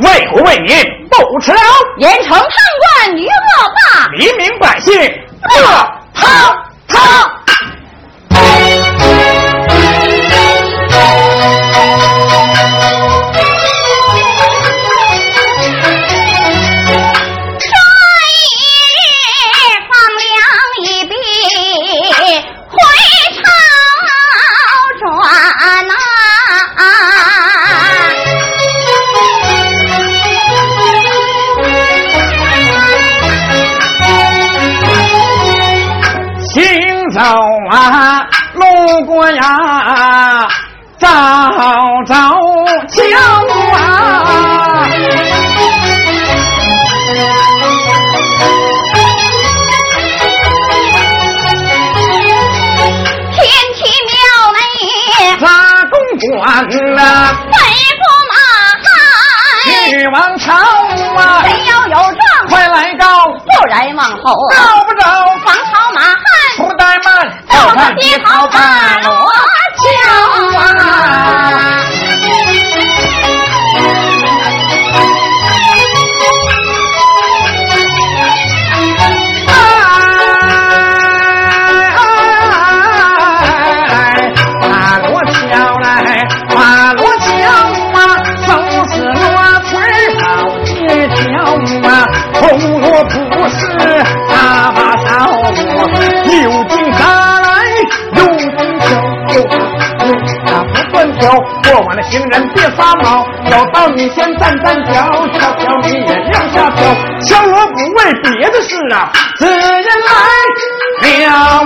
为国为民不迟劳。严惩贪官于恶霸，黎民百姓乐堂好饿毛，要到你先站站脚，小飘你也亮下脚。敲锣不为别的事啊，此人来了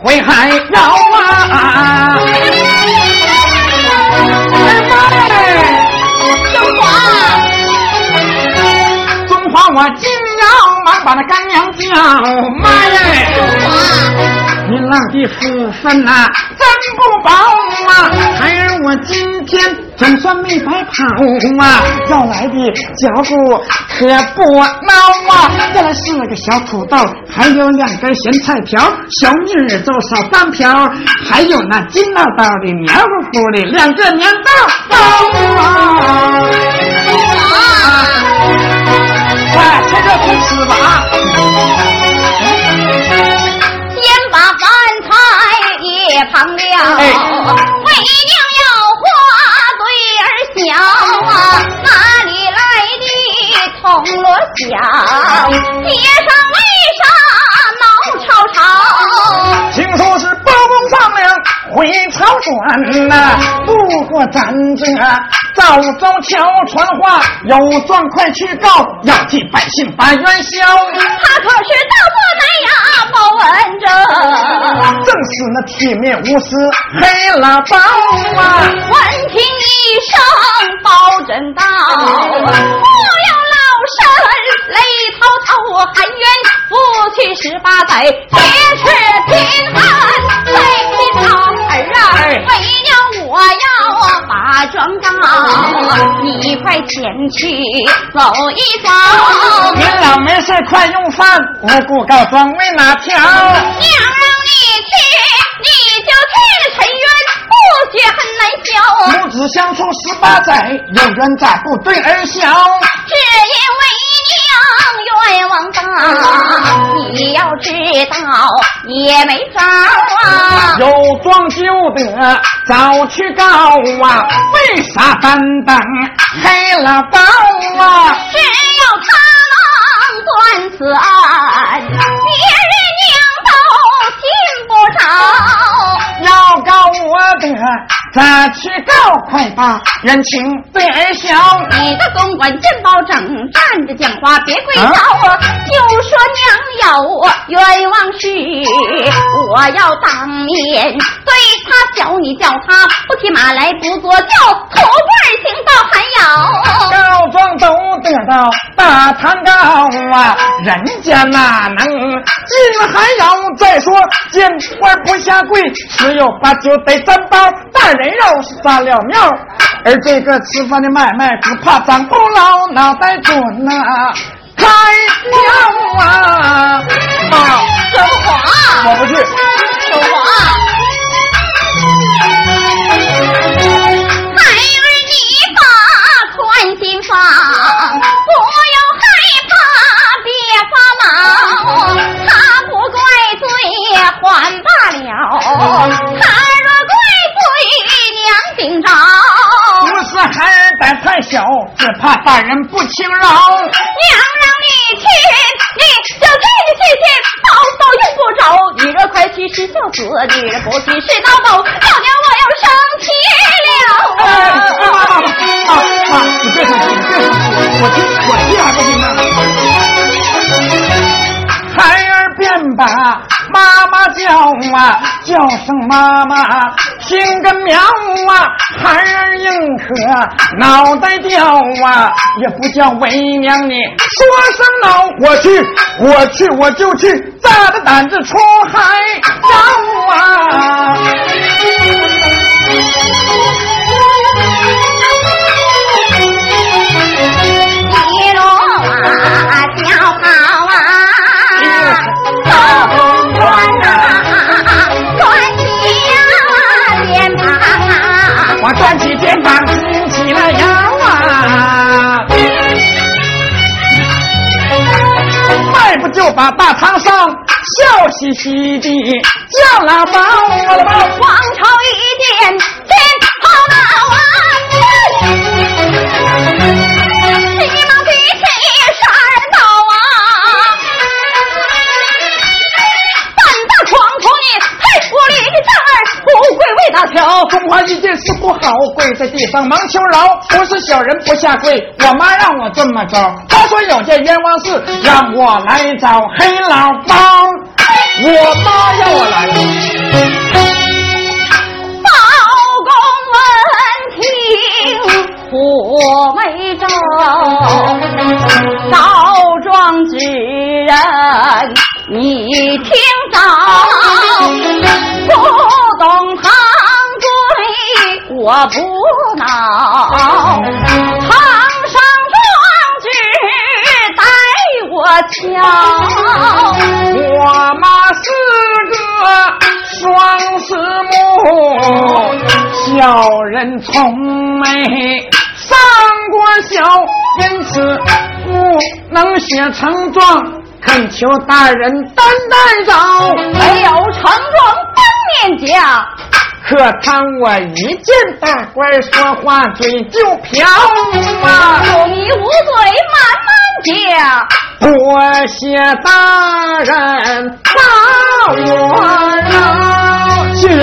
呐，会还要啊！哎妈嘞！中华，中华，我今要忙把那干娘叫妈耶！中华，你浪的福分呐，真不薄啊！孩儿我今天。总算没白跑啊！要来的脚步可不孬啊！再来四个小土豆，还有两根咸菜条，小米粥少半瓢，还有那金唠叨的黏糊糊的两个粘豆包啊！快，这就去吃吧！先把饭菜也旁了，为娘。小啊，哪里来的铜锣响？街上为啥闹吵吵？听说是包公放粮回朝转呐，路过咱这赵州桥传话，有状快去告，要替百姓把冤消。他可是大做南呀包文正，正是那铁面无私黑老包啊！闻听一声包拯到，冤，夫妻十八载结是贫寒，谁知道儿啊，为娘我要把状告，你快前去走一走。您老没事快用饭，无故告状为哪条？娘让你去，你就去沉冤，不许恨难消。母子相处十八载，有冤咋不对儿孝？只因为冤枉大，你要知道也没招啊。有状就得早去告啊，为啥单等黑了包啊？只要他能断此案，别人娘都信不着。告我的，咋去告，快把人情对儿小。你的公关真包拯，站着讲话别跪倒，就说娘要我冤枉事，我要当面对他叫你叫他不骑马来不坐轿，土棍行到还要告状都得到大堂告啊，人家哪能进还要再说见官不下跪，十有八九得三包大人肉撒了庙，而这个吃饭的买卖只怕长不老，脑袋准呐、开了啊！妈，说谎，我不去。说谎。孩儿，你把宽心放，不要害怕，别发毛。他不怪罪，还他若怪罪，娘今朝。不是孩儿胆太小，只怕大人不轻饶。娘让你去，你就这个去去，报报用不着。你若快去是孝子，你若不去是孬狗，老娘我要生气了哎，啊！妈妈妈妈妈，你别生气，你别生气，我听我听啊，叫声妈妈，听个苗啊，孩儿硬可脑袋掉啊，也不叫为娘你说声老我去，我去，我就去，大着胆子出海找啊！我端起肩膀，挺起了腰啊，迈步就把大堂上笑嘻嘻的叫老包了包。王朝一见天跑道啊，大乔。中华一见事不好，跪在地上忙求饶。不是小人不下跪，我妈让我这么着。她说有件冤枉事，让我来找黑老包。我妈要我来。包公闻听火眉皱，告状之人你听着，不懂他我不恼，堂上状纸待我瞧。我妈是个双子母，小人从没上过小，因此不能写成状，恳求大人担待饶。没有成状当面讲。可当我一见大官说话，嘴就瓢啊！有你无罪，慢慢讲。多谢大人把我饶。谢谢。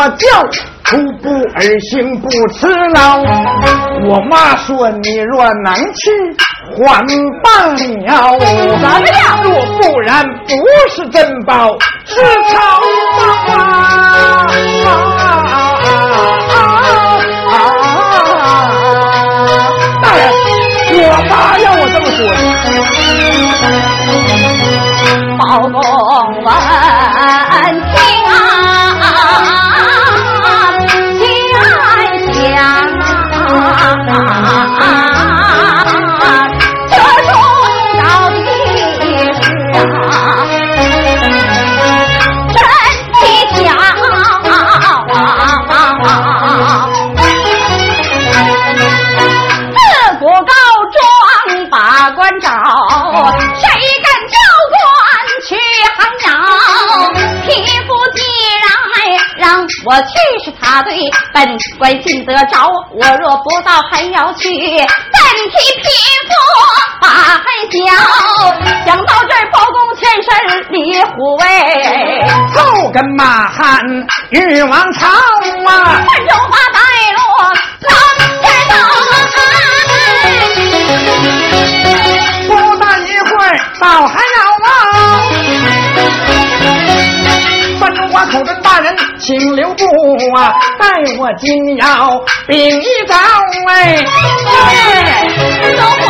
不坐轿。徒步而行不辞劳，我妈说你若能去，还罢了。怎么样若不然，不是珍宝，是草去，怎替匹夫把寒销？想到这儿，包公全身李虎威，后跟马汉欲王朝啊，待我今要禀一招哎。走话。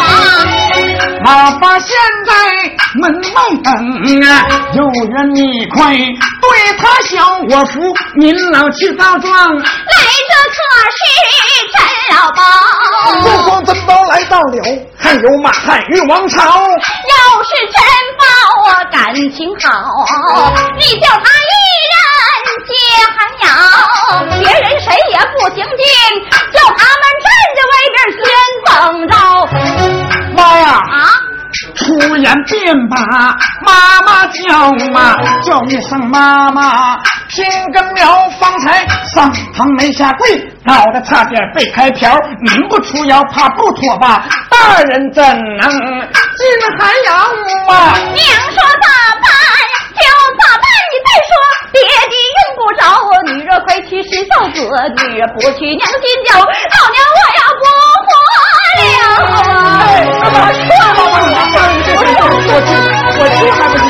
哪怕现在门外等啊，有缘你快对他小我服，您老去告状。来这可是陈老包，不光真包来到了，还有马汉与王朝。要是真包啊，感情好，你叫他一寒窑，别人谁也不行进，叫他们站在外边先等着。妈呀！啊！突然便把妈妈叫嘛，叫一声妈妈，听根苗方才上堂没下跪，脑袋差点被开瓢，您不出腰，怕不妥吧？大人怎能进寒窑啊？娘说咋办就咋办，你再说别的用不着，女儿快去是孝子，女儿不去娘心焦，老娘我要不活了。哎，那咋说吧？我去，我去还不行？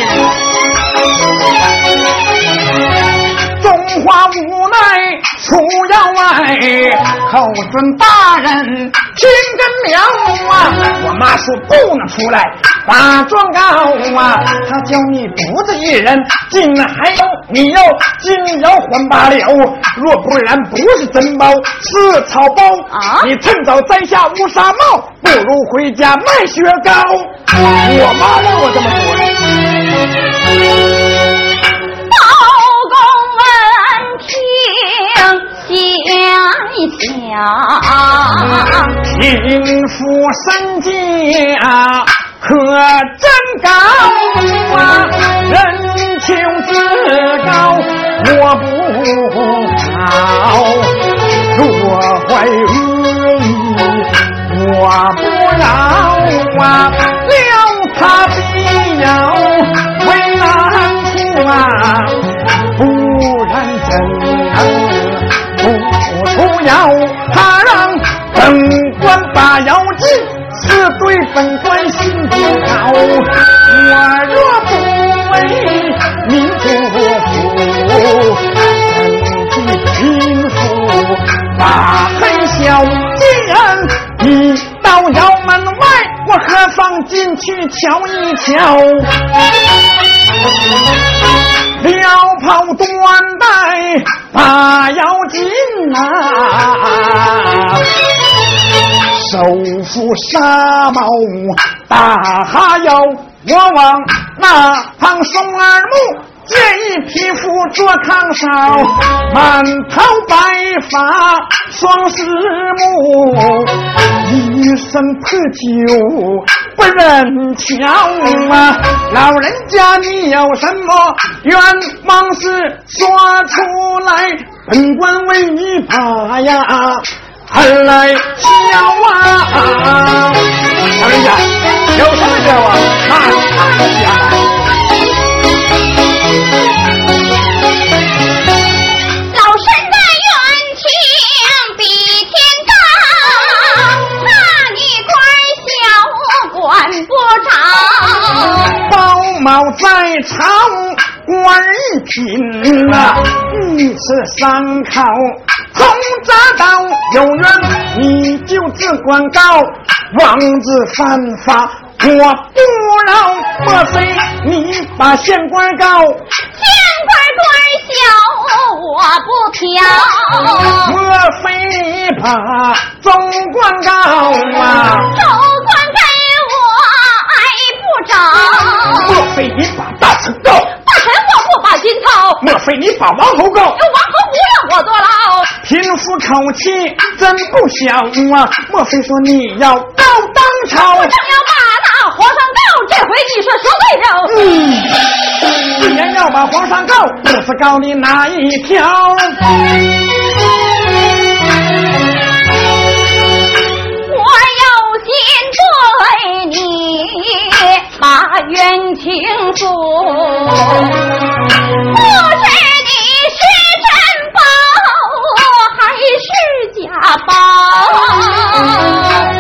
中华无奈出窑外，口尊大人听根苗啊！我妈说不能出来把状告啊！他叫你独自一人进还有你要进窑还罢了，若不然不是真包是草包啊！你趁早摘下乌纱帽，不如回家卖雪糕。我妈让我这么说。想一想，贫富身价可真高啊，人情自高我不好，若怀恶意我不饶啊，瞧一瞧？撩袍端带把腰紧啊，手扶纱帽打哈腰，我往那旁松耳目。见一匹夫做炕梢，满头白发双狮目，一身破旧不认强啊！老人家你有什么冤枉事说出来，本官为你把呀恨来消啊！老人家有什么冤枉，慢慢讲。毛在朝，官一品呐，御赐三考，通扎道有缘，你就自管告，王子犯法，我不饶。莫非你把县官告？县官官小，我不挑。莫非你把总管告啊？总管告。莫非你把大臣告？大臣我不把心操。莫非你把王侯告？王侯不让我坐牢。贫妇口气真不小啊！莫非说你要告当朝？我正要把那皇上告。这回你说说对了。嗯，既然要把皇上告，不是告你哪一条？不知你是真宝还是假宝？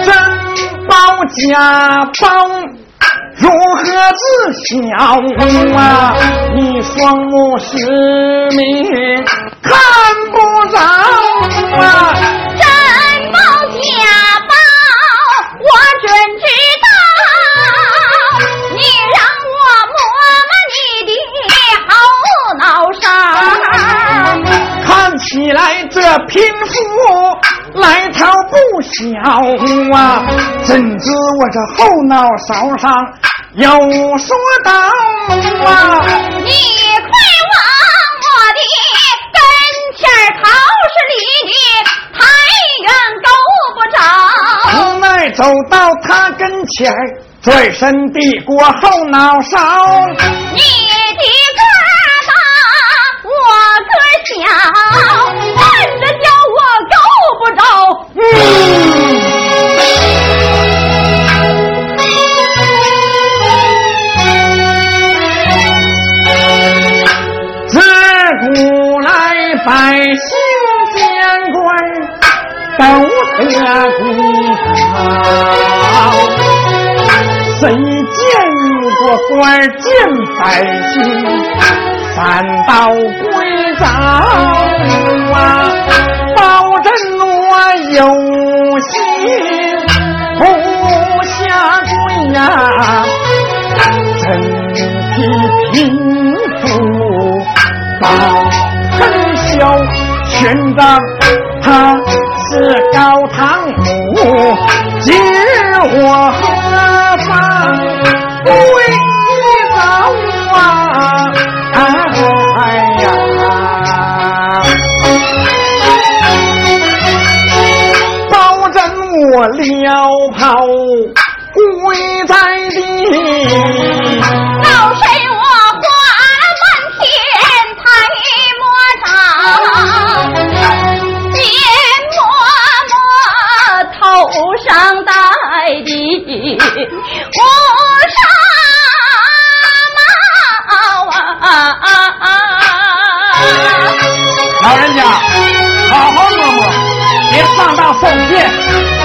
真宝假宝如何自晓啊？你双目失明看不着啊！起来这贫富来头不小啊！怎知我这后脑勺上有说道啊？你快往我的跟前儿靠，是离你太远够不着。无奈走到他跟前儿，转身递过后脑勺。你我个儿小，笨的叫我够不着。嗯，自古来百姓见官都得公好，谁见过官见百姓反倒归早上线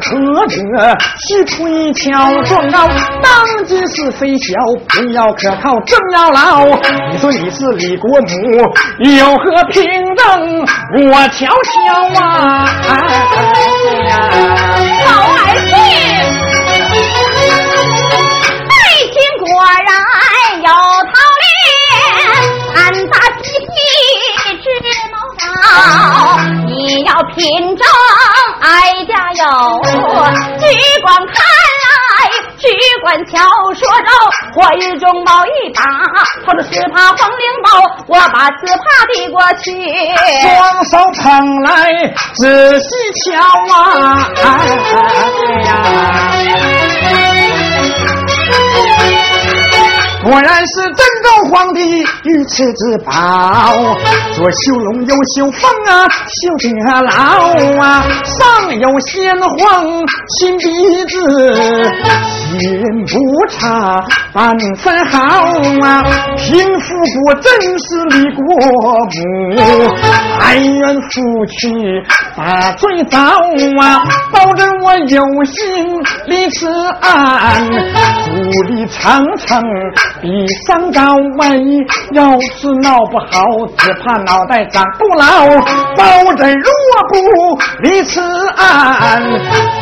可得西村敲状告当今是非小不要可靠正要老你说你是李国母有何凭证我瞧瞧啊老二姓爱卿果然有桃林俺大鸡鸡直毛躁哀家哟，只管看来，只管瞧，说着火日中抱一把，掏出四怕黄绫包，我把四帕递过去，双手捧来仔细瞧啊，哎呀。果然是真宗皇帝御赐之宝。左修龙右修凤啊修者老啊上有先皇亲鼻子。喜人不差半分好啊。贫富国真是立国母，哀怨夫妻把罪遭啊。保证我有心。立此案，福利长城比山高。万一要是闹不好，只怕脑袋长不牢。包拯若不离此案，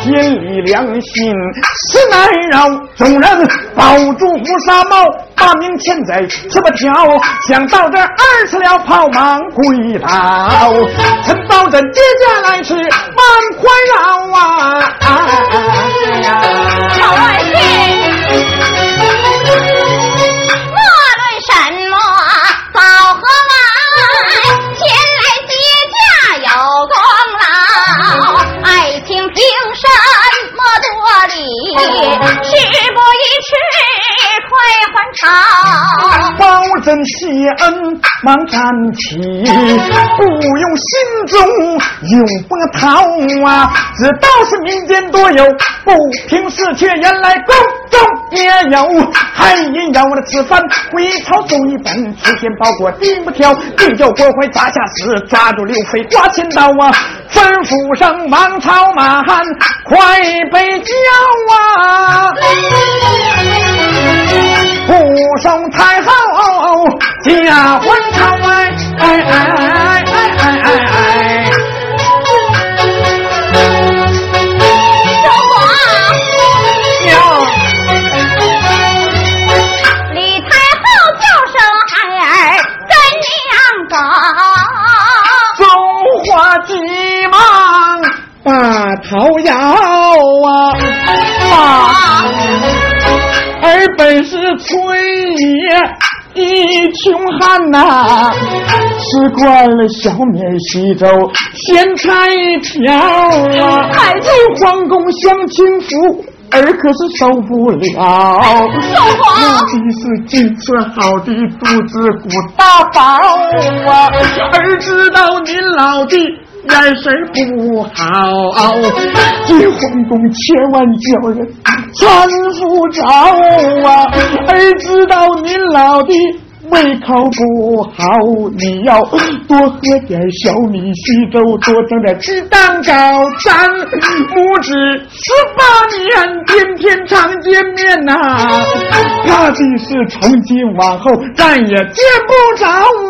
天理良心。实难饶。众人抱住乌纱帽，把命欠在吃不条。想到这二次了，跑忙归倒。陈保真接驾来迟，满宽饶啊！老万岁。事不宜迟，快还朝。保真谢恩忙站起，不用心中有波涛啊！知道是民间多有不平事，却原来宫中也有。还因要的此番回朝送一本，出现包裹定不挑，定叫国怀砸下时，抓住刘飞刮千刀啊！吩咐声王朝马汉快备轿啊！不送太后驾婚朝哎哎哎哎哎哎哎！娘，李太后叫声孩儿怎样搞？中华急忙把头摇啊啊！儿本是村野一穷汉呐，吃惯了小米稀粥咸菜条啊！还进皇宫享清福，儿可是受不了。受不了的是金吃好的肚子鼓大包啊！儿知道您老的。眼神不好，进皇宫千万叫人搀扶着啊！儿知道您老的胃口不好，你要多喝点小米稀粥，多整点鸡蛋糕，咱母子十八年天天常见面呐、怕的是从今往后再也见不着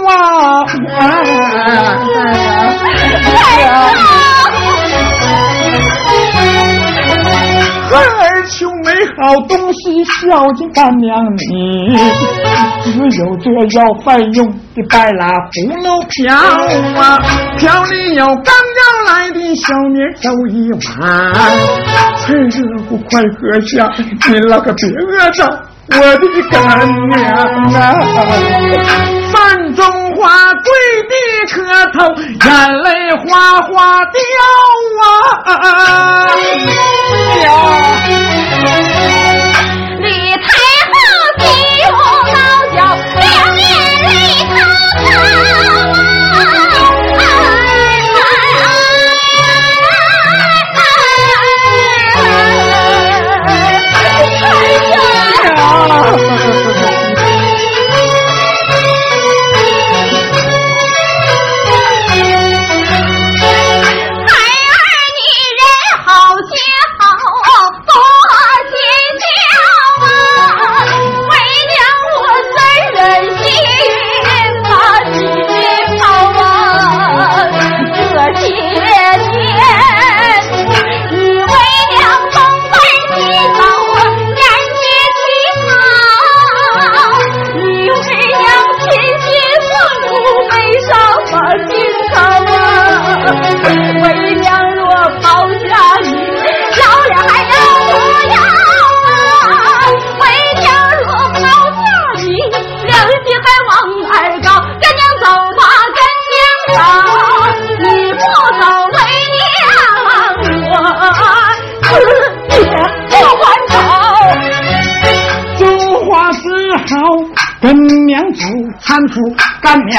啊！孩儿穷，没好东西，孝敬干娘你，只有这要饭用的白蜡葫芦瓢啊，瓢里有刚要来的小面粥一碗，趁热乎快喝下，您老可别饿着我的干娘啊！饭中花跪地磕头，眼泪哗哗掉啊！李太后替我老脚，两眼泪滔滔啊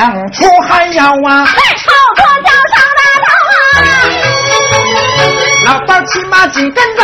娘出还要啊！朝着叫上大道啊！老道骑马紧跟